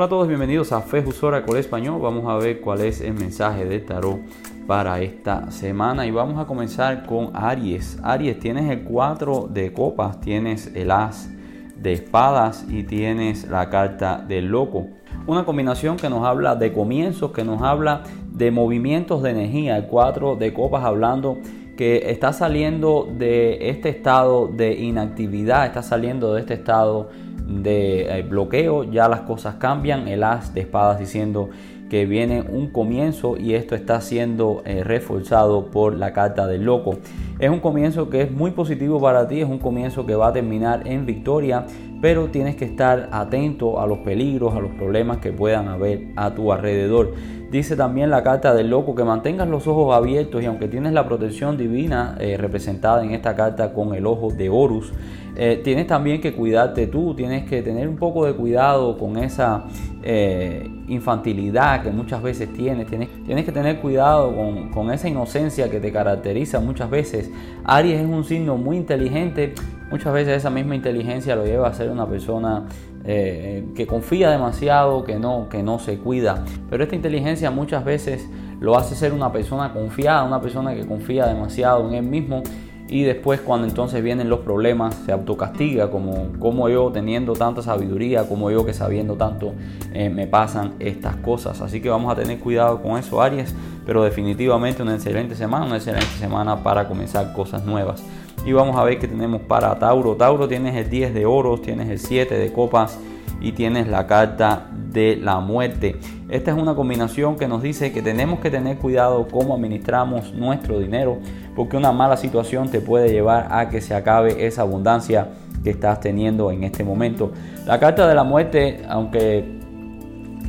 Hola a todos, bienvenidos a Fe con Español. Vamos a ver cuál es el mensaje de tarot para esta semana y vamos a comenzar con Aries. Aries, tienes el 4 de copas, tienes el as de espadas y tienes la carta del loco. Una combinación que nos habla de comienzos, que nos habla de movimientos de energía. El 4 de copas hablando que está saliendo de este estado de inactividad, está saliendo de este estado de eh, bloqueo, ya las cosas cambian, el as de espadas diciendo que viene un comienzo y esto está siendo eh, reforzado por la carta del loco. Es un comienzo que es muy positivo para ti, es un comienzo que va a terminar en victoria, pero tienes que estar atento a los peligros, a los problemas que puedan haber a tu alrededor. Dice también la carta del loco que mantengas los ojos abiertos y aunque tienes la protección divina eh, representada en esta carta con el ojo de Horus, eh, tienes también que cuidarte tú, tienes que tener un poco de cuidado con esa eh, infantilidad que muchas veces tienes, tienes, tienes que tener cuidado con, con, esa inocencia que te caracteriza muchas veces. Aries es un signo muy inteligente, muchas veces esa misma inteligencia lo lleva a ser una persona eh, que confía demasiado, que no, que no se cuida, pero esta inteligencia muchas veces lo hace ser una persona confiada, una persona que confía demasiado en él mismo y después cuando entonces vienen los problemas se autocastiga como, como yo teniendo tanta sabiduría, como yo que sabiendo tanto eh, me pasan estas cosas. Así que vamos a tener cuidado con eso Aries, pero definitivamente una excelente semana, una excelente semana para comenzar cosas nuevas. Y vamos a ver qué tenemos para Tauro. Tauro tienes el 10 de oros, tienes el 7 de copas y tienes la carta de la muerte. Esta es una combinación que nos dice que tenemos que tener cuidado cómo administramos nuestro dinero, porque una mala situación te puede llevar a que se acabe esa abundancia que estás teniendo en este momento. La carta de la muerte, aunque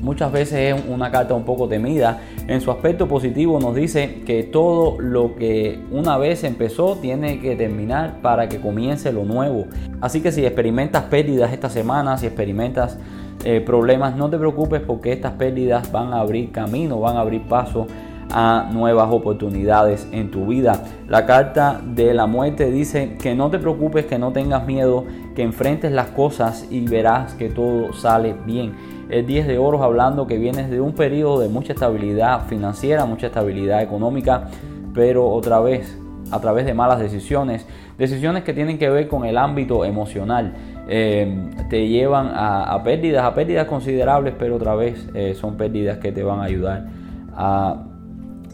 muchas veces es una carta un poco temida. En su aspecto positivo nos dice que todo lo que una vez empezó tiene que terminar para que comience lo nuevo. Así que si experimentas pérdidas esta semana, si experimentas eh, problemas, no te preocupes porque estas pérdidas van a abrir camino, van a abrir paso a nuevas oportunidades en tu vida. La carta de la muerte dice que no te preocupes, que no tengas miedo, que enfrentes las cosas y verás que todo sale bien. El 10 de oros hablando que vienes de un periodo de mucha estabilidad financiera, mucha estabilidad económica, pero otra vez a través de malas decisiones, decisiones que tienen que ver con el ámbito emocional, eh, te llevan a, pérdidas, a pérdidas considerables, pero otra vez eh, son pérdidas que te van a ayudar a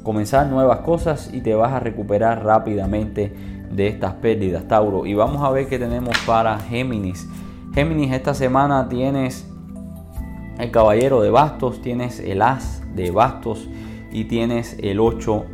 comenzar nuevas cosas y te vas a recuperar rápidamente de estas pérdidas, Tauro. Y vamos a ver qué tenemos para Géminis. Géminis, esta semana tienes el caballero de bastos, tienes el as de bastos y tienes el 8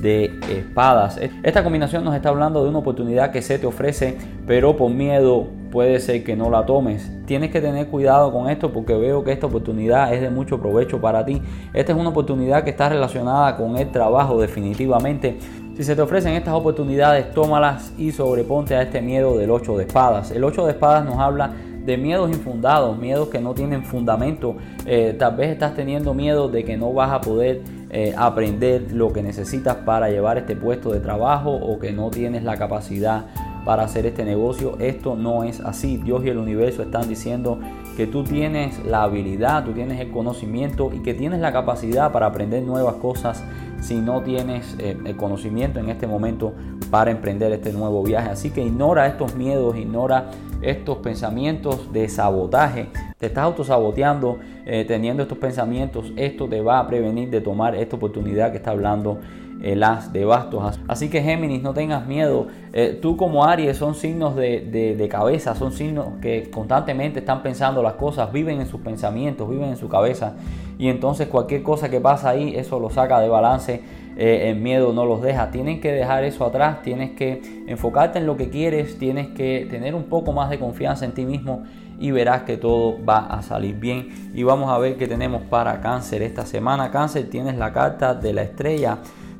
de espadas. Esta combinación nos está hablando de una oportunidad que se te ofrece, pero por miedo puede ser que no la tomes. Tienes que tener cuidado con esto porque veo que esta oportunidad es de mucho provecho para ti. Esta es una oportunidad que está relacionada con el trabajo definitivamente. Si se te ofrecen estas oportunidades, tómalas y sobreponte a este miedo del 8 de espadas. El 8 de espadas nos habla de miedos infundados, miedos que no tienen fundamento. Eh, tal vez estás teniendo miedo de que no vas a poder eh, aprender lo que necesitas para llevar este puesto de trabajo o que no tienes la capacidad para hacer este negocio. Esto no es así. Dios y el universo están diciendo que tú tienes la habilidad, tú tienes el conocimiento y que tienes la capacidad para aprender nuevas cosas si no tienes eh, el conocimiento en este momento para emprender este nuevo viaje. Así que ignora estos miedos, ignora estos pensamientos de sabotaje. Te estás autosaboteando eh, teniendo estos pensamientos. Esto te va a prevenir de tomar esta oportunidad que está hablando el as de bastos. Así que Géminis, no tengas miedo. Eh, tú como Aries son signos de, de, cabeza, son signos que constantemente están pensando las cosas, viven en sus pensamientos, viven en su cabeza. Y entonces cualquier cosa que pasa ahí, eso lo saca de balance. Eh, el miedo no los deja. Tienes que dejar eso atrás, tienes que enfocarte en lo que quieres, tienes que tener un poco más de confianza en ti mismo y verás que todo va a salir bien. Y vamos a ver qué tenemos para cáncer esta semana. Cáncer tienes la carta de la estrella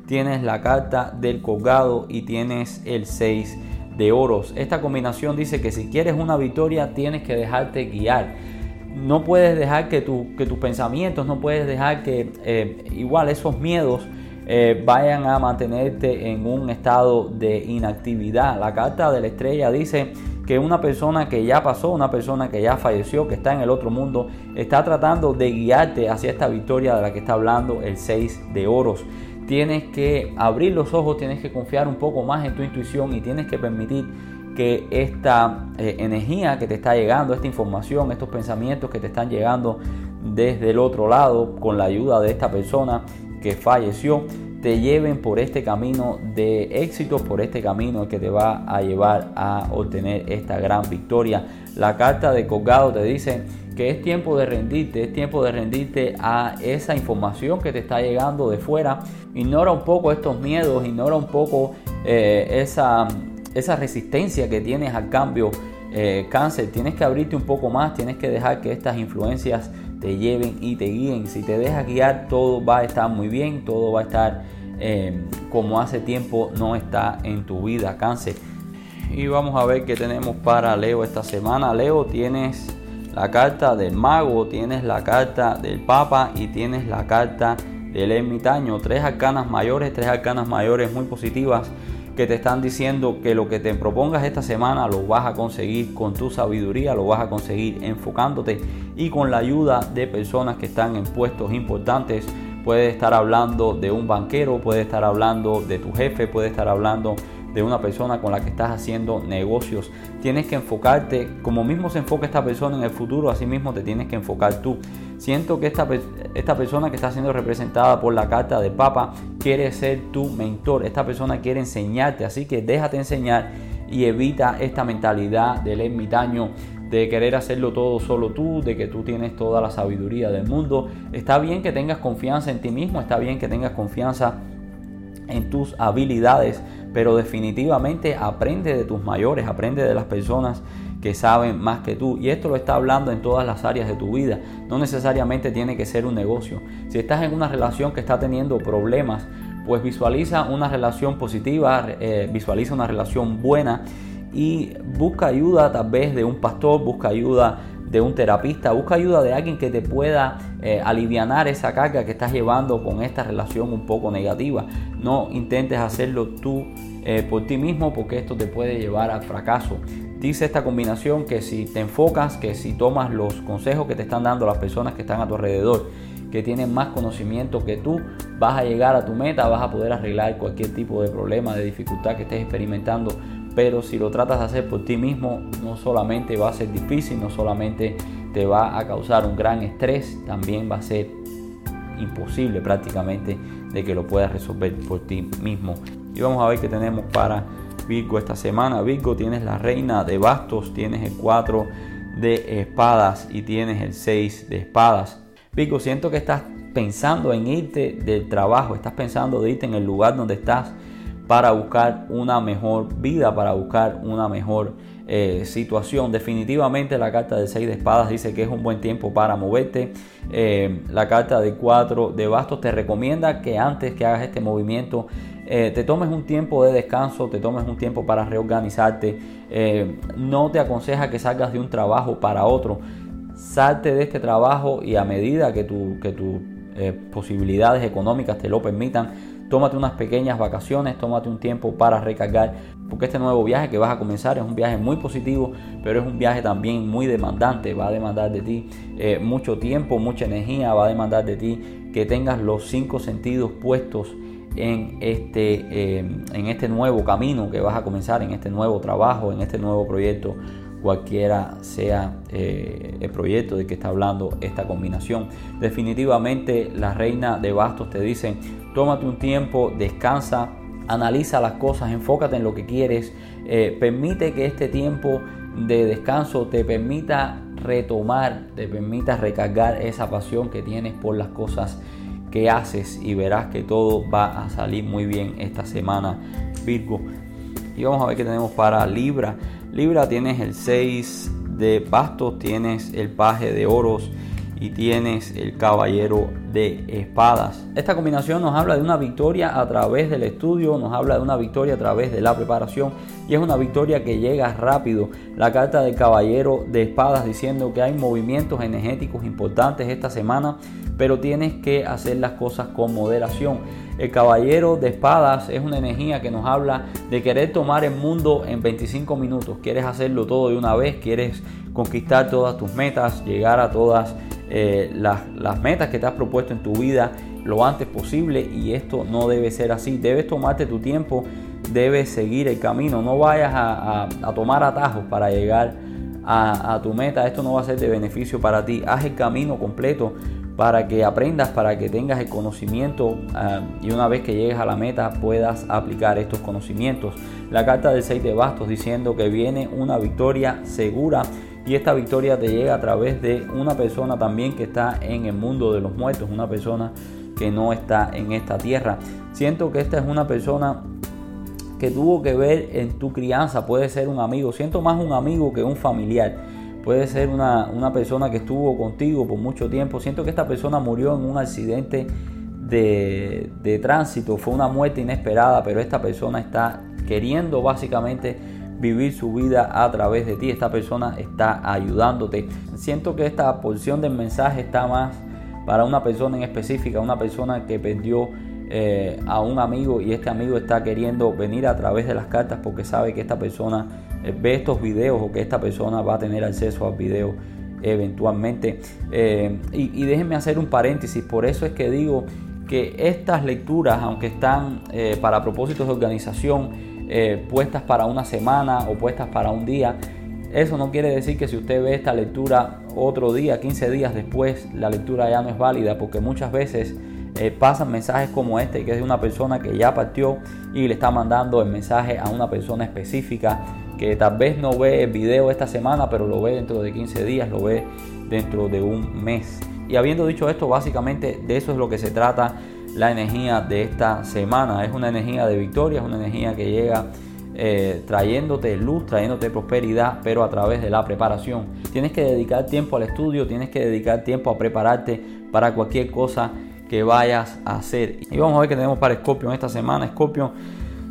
tienes la carta del colgado y tienes el 6 de oros. Esta combinación dice que si quieres una victoria tienes que dejarte guiar. No puedes dejar que, que tus pensamientos, no puedes dejar que eh, igual esos miedos eh, vayan a mantenerte en un estado de inactividad. La carta de la estrella dice que una persona que ya pasó, una persona que ya falleció, que está en el otro mundo, está tratando de guiarte hacia esta victoria de la que está hablando el 6 de oros. Tienes que abrir los ojos, tienes que confiar un poco más en tu intuición y tienes que permitir que esta eh, energía que te está llegando, esta información, estos pensamientos que te están llegando desde el otro lado con la ayuda de esta persona que falleció, te lleven por este camino de éxito, por este camino que te va a llevar a obtener esta gran victoria. La carta de colgado te dice que es tiempo de rendirte, es tiempo de rendirte a esa información que te está llegando de fuera. Ignora un poco estos miedos, ignora un poco eh, esa, esa resistencia que tienes al cambio. Eh, cáncer, tienes que abrirte un poco más, tienes que dejar que estas influencias te lleven y te guíen. Si te dejas guiar, todo va a estar muy bien, todo va a estar eh, como hace tiempo no está en tu vida, cáncer. Y vamos a ver qué tenemos para Leo esta semana. Leo, tienes la carta del mago, tienes la carta del papa y tienes la carta del ermitaño. Tres arcanas mayores, tres arcanas mayores muy positivas que te están diciendo que lo que te propongas esta semana lo vas a conseguir con tu sabiduría, lo vas a conseguir enfocándote y con la ayuda de personas que están en puestos importantes. Puedes estar hablando de un banquero, puedes estar hablando de tu jefe, puedes estar hablando una persona con la que estás haciendo negocios. Tienes que enfocarte, como mismo se enfoca esta persona en el futuro, así mismo te tienes que enfocar tú. Siento que esta, esta persona que está siendo representada por la carta de Papa quiere ser tu mentor. Esta persona quiere enseñarte, así que déjate enseñar y evita esta mentalidad del ermitaño de querer hacerlo todo solo tú, de que tú tienes toda la sabiduría del mundo. Está bien que tengas confianza en ti mismo, está bien que tengas confianza en tus habilidades, pero definitivamente aprende de tus mayores, aprende de las personas que saben más que tú. Y esto lo está hablando en todas las áreas de tu vida. No necesariamente tiene que ser un negocio. Si estás en una relación que está teniendo problemas, pues visualiza una relación positiva, eh, visualiza una relación buena y busca ayuda tal vez de un pastor, busca ayuda de un terapista, busca ayuda de alguien que te pueda eh, aliviar esa carga que estás llevando con esta relación un poco negativa. No intentes hacerlo tú eh, por ti mismo porque esto te puede llevar al fracaso. Dice esta combinación que si te enfocas, que si tomas los consejos que te están dando las personas que están a tu alrededor, que tienen más conocimiento que tú, vas a llegar a tu meta, vas a poder arreglar cualquier tipo de problema, de dificultad que estés experimentando pero si lo tratas de hacer por ti mismo, no solamente va a ser difícil, no solamente te va a causar un gran estrés, también va a ser imposible prácticamente de que lo puedas resolver por ti mismo. Y vamos a ver qué tenemos para Virgo esta semana. Virgo tienes la reina de bastos, tienes el 4 de espadas y tienes el 6 de espadas. Virgo, siento que estás pensando en irte del trabajo, estás pensando de irte en el lugar donde estás para buscar una mejor vida, para buscar una mejor eh, situación. Definitivamente la carta de 6 de espadas dice que es un buen tiempo para moverte. Eh, la carta de 4 de bastos te recomienda que antes que hagas este movimiento eh, te tomes un tiempo de descanso, te tomes un tiempo para reorganizarte. no te aconseja que salgas de un trabajo para otro. Salte de este trabajo y a medida que, tu, que tus posibilidades económicas te lo permitan, tómate unas pequeñas vacaciones, tómate un tiempo para recargar, porque este nuevo viaje que vas a comenzar es un viaje muy positivo, pero es un viaje también muy demandante, va a demandar de ti eh, mucho tiempo, mucha energía, va a demandar de ti que tengas los cinco sentidos puestos en este, eh, en este nuevo camino que vas a comenzar, en este nuevo trabajo, en este nuevo proyecto cualquiera sea eh, el proyecto de que está hablando esta combinación. Definitivamente la reina de bastos te dice, tómate un tiempo, descansa, analiza las cosas, enfócate en lo que quieres, eh, permite que este tiempo de descanso te permita retomar, te permita recargar esa pasión que tienes por las cosas que haces y verás que todo va a salir muy bien esta semana Virgo. Y vamos a ver qué tenemos para Libra. Libra tienes el 6 de bastos, tienes el paje de oros y tienes el caballero de espadas. Esta combinación nos habla de una victoria a través del estudio, nos habla de una victoria a través de la preparación y es una victoria que llega rápido. La carta del caballero de espadas diciendo que hay movimientos energéticos importantes esta semana pero tienes que hacer las cosas con moderación. El caballero de espadas es una energía que nos habla de querer tomar el mundo en 25 minutos. Quieres hacerlo todo de una vez, quieres conquistar todas tus metas, llegar a todas eh, las, las metas que te has propuesto en tu vida lo antes posible y esto no debe ser así. Debes tomarte tu tiempo, debes seguir el camino, no vayas a, tomar atajos para llegar a, tu meta. Esto no va a ser de beneficio para ti. Haz el camino completo para que aprendas, para que tengas el conocimiento ah, y una vez que llegues a la meta puedas aplicar estos conocimientos. La carta del 6 de bastos diciendo que viene una victoria segura y esta victoria te llega a través de una persona también que está en el mundo de los muertos, una persona que no está en esta tierra. Siento que esta es una persona que tuvo que ver en tu crianza, puede ser un amigo, siento más un amigo que un familiar, puede ser una, persona que estuvo contigo por mucho tiempo, siento que esta persona murió en un accidente de, de tránsito, fue una muerte inesperada, pero esta persona está queriendo básicamente vivir su vida a través de ti, esta persona está ayudándote. Siento que esta porción del mensaje está más para una persona en específica, una persona que perdió eh, a un amigo y este amigo está queriendo venir a través de las cartas porque sabe que esta persona eh, ve estos videos o que esta persona va a tener acceso al video eventualmente. Eh, y, déjenme hacer un paréntesis, por eso es que digo que estas lecturas, aunque están para propósitos de organización, puestas para una semana o puestas para un día, eso no quiere decir que si usted ve esta lectura otro día, 15 días después, la lectura ya no es válida, porque muchas veces eh, pasan mensajes como este, que es de una persona que ya partió y le está mandando el mensaje a una persona específica que tal vez no ve el video esta semana, pero lo ve dentro de 15 días, lo ve dentro de un mes. Y habiendo dicho esto, básicamente de eso es lo que se trata la energía de esta semana. Es una energía de victoria, es una energía que llega eh, trayéndote luz, trayéndote prosperidad, pero a través de la preparación. Tienes que dedicar tiempo al estudio, tienes que dedicar tiempo a prepararte para cualquier cosa que vayas a hacer. Y vamos a ver qué tenemos para Scorpio en esta semana. Scorpio,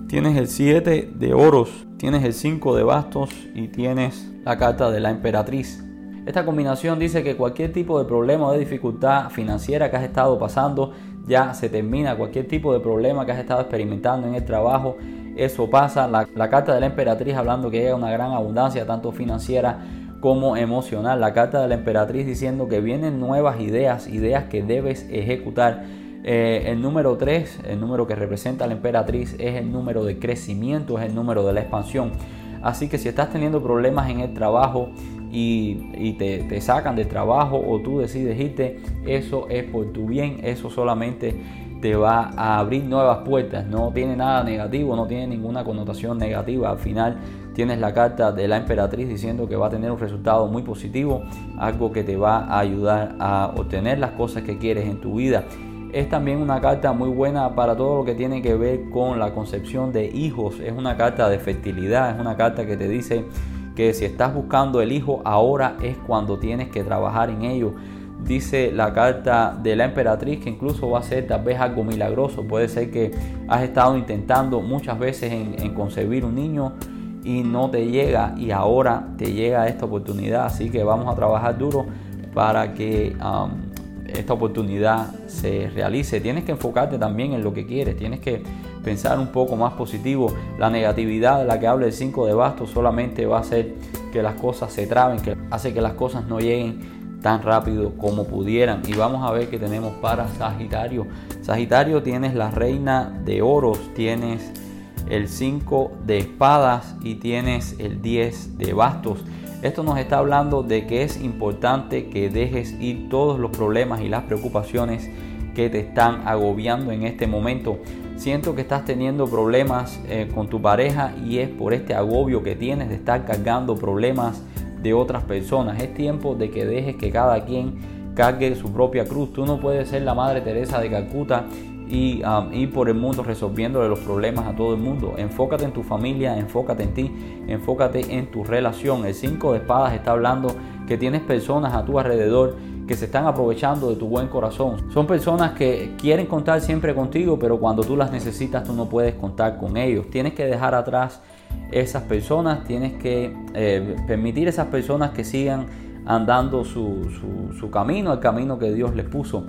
tienes el 7 de oros, tienes el 5 de bastos y tienes la carta de la emperatriz. Esta combinación dice que cualquier tipo de problema o de dificultad financiera que has estado pasando ya se termina. Cualquier tipo de problema que has estado experimentando en el trabajo eso pasa. La, carta de la emperatriz hablando que llega una gran abundancia, tanto financiera como emocional. La carta de la emperatriz diciendo que vienen nuevas ideas, ideas que debes ejecutar. Eh, el número 3, el número que representa a la emperatriz, es el número de crecimiento, es el número de la expansión. Así que si estás teniendo problemas en el trabajo y, te, sacan del trabajo o tú decides irte, eso es por tu bien, eso solamente te va a abrir nuevas puertas. No tiene nada negativo, no tiene ninguna connotación negativa. Al final tienes la carta de la emperatriz diciendo que va a tener un resultado muy positivo, algo que te va a ayudar a obtener las cosas que quieres en tu vida. Es también una carta muy buena para todo lo que tiene que ver con la concepción de hijos. Es una carta de fertilidad, es una carta que te dice que si estás buscando el hijo, ahora es cuando tienes que trabajar en ello dice la carta de la emperatriz que incluso va a ser tal vez algo milagroso. Puede ser que has estado intentando muchas veces en, concebir un niño y no te llega y ahora te llega esta oportunidad. Así que vamos a trabajar duro para que um, esta oportunidad se realice. Tienes que enfocarte también en lo que quieres. Tienes que pensar un poco más positivo. La negatividad de la que habla el 5 de bastos solamente va a hacer que las cosas se traben, que hace que las cosas no lleguen tan rápido como pudieran. Y vamos a ver qué tenemos para Sagitario. Sagitario tienes la reina de oros, tienes el 5 de espadas y tienes el 10 de bastos. Esto nos está hablando de que es importante que dejes ir todos los problemas y las preocupaciones que te están agobiando en este momento. Siento que estás teniendo problemas eh, con tu pareja y es por este agobio que tienes de estar cargando problemas de otras personas. Es tiempo de que dejes que cada quien cargue su propia cruz. Tú no puedes ser la Madre Teresa de Calcuta y um, ir por el mundo resolviéndole los problemas a todo el mundo. Enfócate en tu familia, enfócate en ti, enfócate en tu relación. El 5 de espadas está hablando que tienes personas a tu alrededor que se están aprovechando de tu buen corazón. Son personas que quieren contar siempre contigo, pero cuando tú las necesitas tú no puedes contar con ellos. Tienes que dejar atrás esas personas, tienes que eh, permitir esas personas que sigan andando su, camino, el camino que Dios les puso.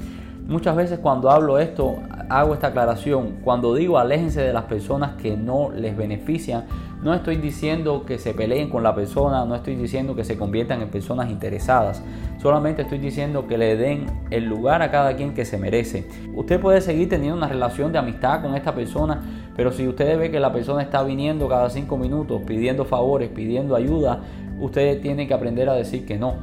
Muchas veces cuando hablo esto, hago esta aclaración. Cuando digo aléjense de las personas que no les benefician, no estoy diciendo que se peleen con la persona, no estoy diciendo que se conviertan en personas interesadas. Solamente estoy diciendo que le den el lugar a cada quien que se merece. Usted puede seguir teniendo una relación de amistad con esta persona, pero si usted ve que la persona está viniendo cada cinco minutos pidiendo favores, pidiendo ayuda, usted tiene que aprender a decir que no.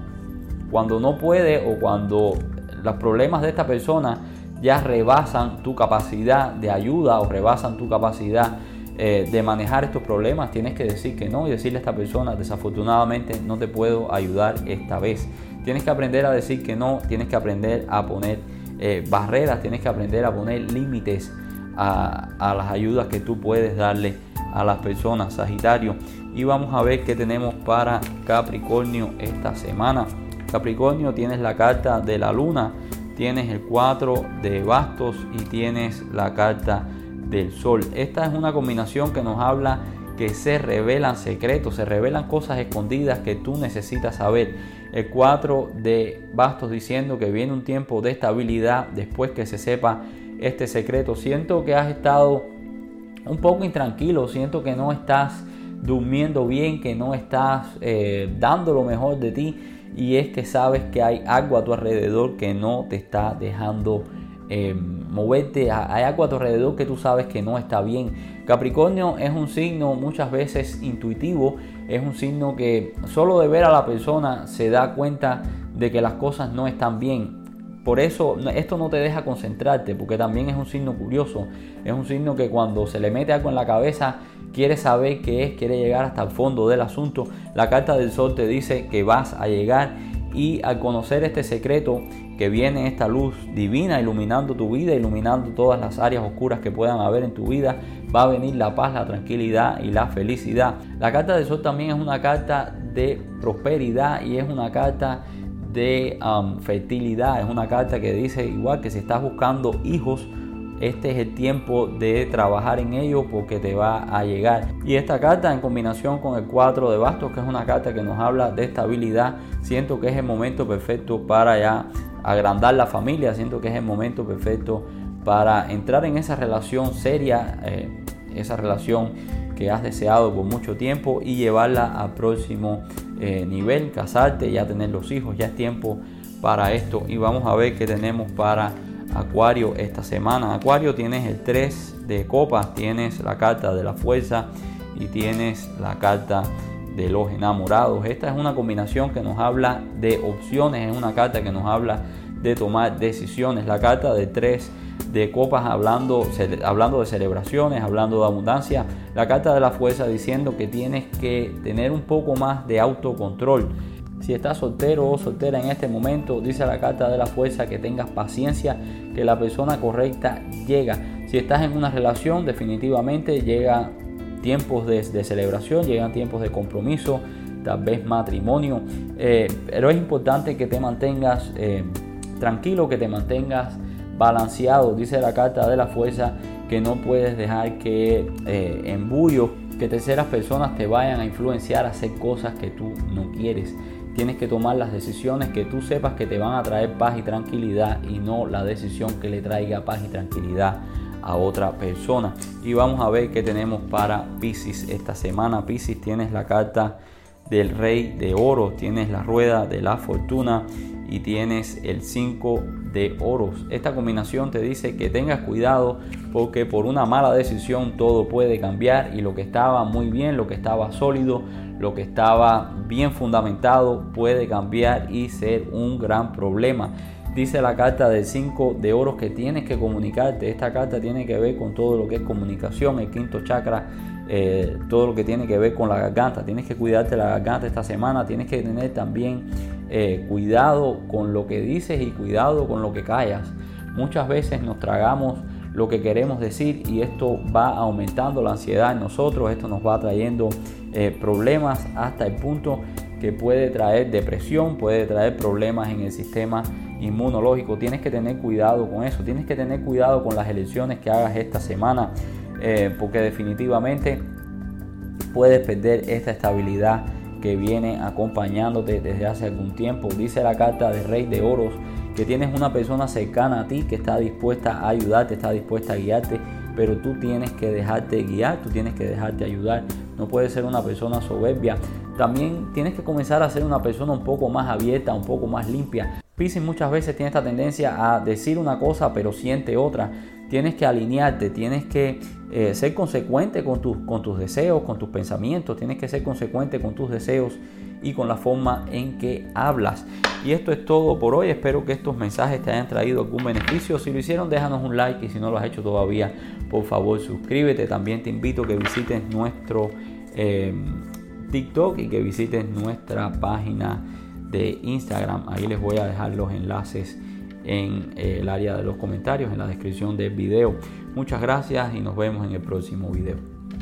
Cuando no puede o cuando los problemas de esta persona ya rebasan tu capacidad de ayuda o rebasan tu capacidad eh, de manejar estos problemas, tienes que decir que no y decirle a esta persona, desafortunadamente no te puedo ayudar esta vez. Tienes que aprender a decir que no, tienes que aprender a poner eh, barreras, tienes que aprender a poner límites a, a las ayudas que tú puedes darle a las personas, Sagitario. Y vamos a ver qué tenemos para Capricornio esta semana. Capricornio tienes la carta de la luna, tienes el 4 de bastos y tienes la carta del sol. Esta es una combinación que nos habla que se revelan secretos, se revelan cosas escondidas que tú necesitas saber. El 4 de bastos diciendo que viene un tiempo de estabilidad después que se sepa este secreto. Siento que has estado un poco intranquilo, siento que no estás durmiendo bien, que no estás eh, dando lo mejor de ti y es que sabes que hay algo a tu alrededor que no te está dejando eh, moverte, hay algo a tu alrededor que tú sabes que no está bien. Capricornio es un signo muchas veces intuitivo, es un signo que solo de ver a la persona se da cuenta de que las cosas no están bien. Por eso esto no te deja concentrarte, porque también es un signo curioso, es un signo que cuando se le mete algo en la cabeza quiere saber qué es, quiere llegar hasta el fondo del asunto. La carta del sol te dice que vas a llegar y al conocer este secreto que viene esta luz divina iluminando tu vida, iluminando todas las áreas oscuras que puedan haber en tu vida, va a venir la paz, la tranquilidad y la felicidad. La carta del sol también es una carta de prosperidad y es una carta de um, fertilidad, es una carta que dice igual que si estás buscando hijos, este es el tiempo de trabajar en ello porque te va a llegar. Y esta carta en combinación con el 4 de bastos, que es una carta que nos habla de estabilidad, siento que es el momento perfecto para ya agrandar la familia, siento que es el momento perfecto para entrar en esa relación seria, eh, esa relación que has deseado por mucho tiempo y llevarla al próximo eh, nivel, casarte, ya tener los hijos, ya es tiempo para esto y vamos a ver qué tenemos para Acuario esta semana. Acuario tienes el 3 de copas, tienes la carta de la fuerza y tienes la carta de los enamorados. Esta es una combinación que nos habla de opciones, es una carta que nos habla de tomar decisiones. La carta de 3 de copas hablando, hablando de celebraciones, hablando de abundancia. La carta de la fuerza diciendo que tienes que tener un poco más de autocontrol si estás soltero o soltera en este momento, dice la carta de la fuerza que tengas paciencia, que la persona correcta llega. Si estás en una relación, definitivamente llega tiempos de, celebración, llegan tiempos de compromiso, tal vez matrimonio. Eh, pero es importante que te mantengas eh, tranquilo, que te mantengas balanceado. Dice la carta de la fuerza que no puedes dejar que eh, embullo, que terceras personas te vayan a influenciar a hacer cosas que tú no quieres. Tienes que tomar las decisiones que tú sepas que te van a traer paz y tranquilidad y no la decisión que le traiga paz y tranquilidad a otra persona. Y vamos a ver qué tenemos para Pisces esta semana. Pisces tienes la carta del rey de oro, tienes la rueda de la fortuna y tienes el 5 de oros. Esta combinación te dice que tengas cuidado porque por una mala decisión todo puede cambiar y lo que estaba muy bien, lo que estaba sólido, lo que estaba bien fundamentado puede cambiar y ser un gran problema. Dice la carta del 5 de oros que tienes que comunicarte. Esta carta tiene que ver con todo lo que es comunicación, el quinto chakra, eh, todo lo que tiene que ver con la garganta. Tienes que cuidarte la garganta esta semana. Tienes que tener también eh, cuidado con lo que dices y cuidado con lo que callas. Muchas veces nos tragamos lo que queremos decir y esto va aumentando la ansiedad en nosotros. Esto nos va trayendo eh, problemas hasta el punto que puede traer depresión, puede traer problemas en el sistema inmunológico. Tienes que tener cuidado con eso, tienes que tener cuidado con las elecciones que hagas esta semana, eh, porque definitivamente puedes perder esta estabilidad que viene acompañándote desde hace algún tiempo. Dice la carta de Rey de Oros que tienes una persona cercana a ti que está dispuesta a ayudarte, está dispuesta a guiarte, pero tú tienes que dejarte guiar, tú tienes que dejarte ayudar. No puedes ser una persona soberbia. También tienes que comenzar a ser una persona un poco más abierta, un poco más limpia. Pisces muchas veces tiene esta tendencia a decir una cosa pero siente otra. Tienes que alinearte, tienes que eh, ser consecuente con, tus deseos, con tus pensamientos, tienes que ser consecuente con tus deseos y con la forma en que hablas. Y esto es todo por hoy. Espero que estos mensajes te hayan traído algún beneficio. Si lo hicieron, déjanos un like y si no lo has hecho todavía, por favor suscríbete. También te invito a que visites nuestro eh, TikTok y que visites nuestra página de Instagram. Ahí les voy a dejar los enlaces en eh, el área de los comentarios, en la descripción del video. Muchas gracias y nos vemos en el próximo video.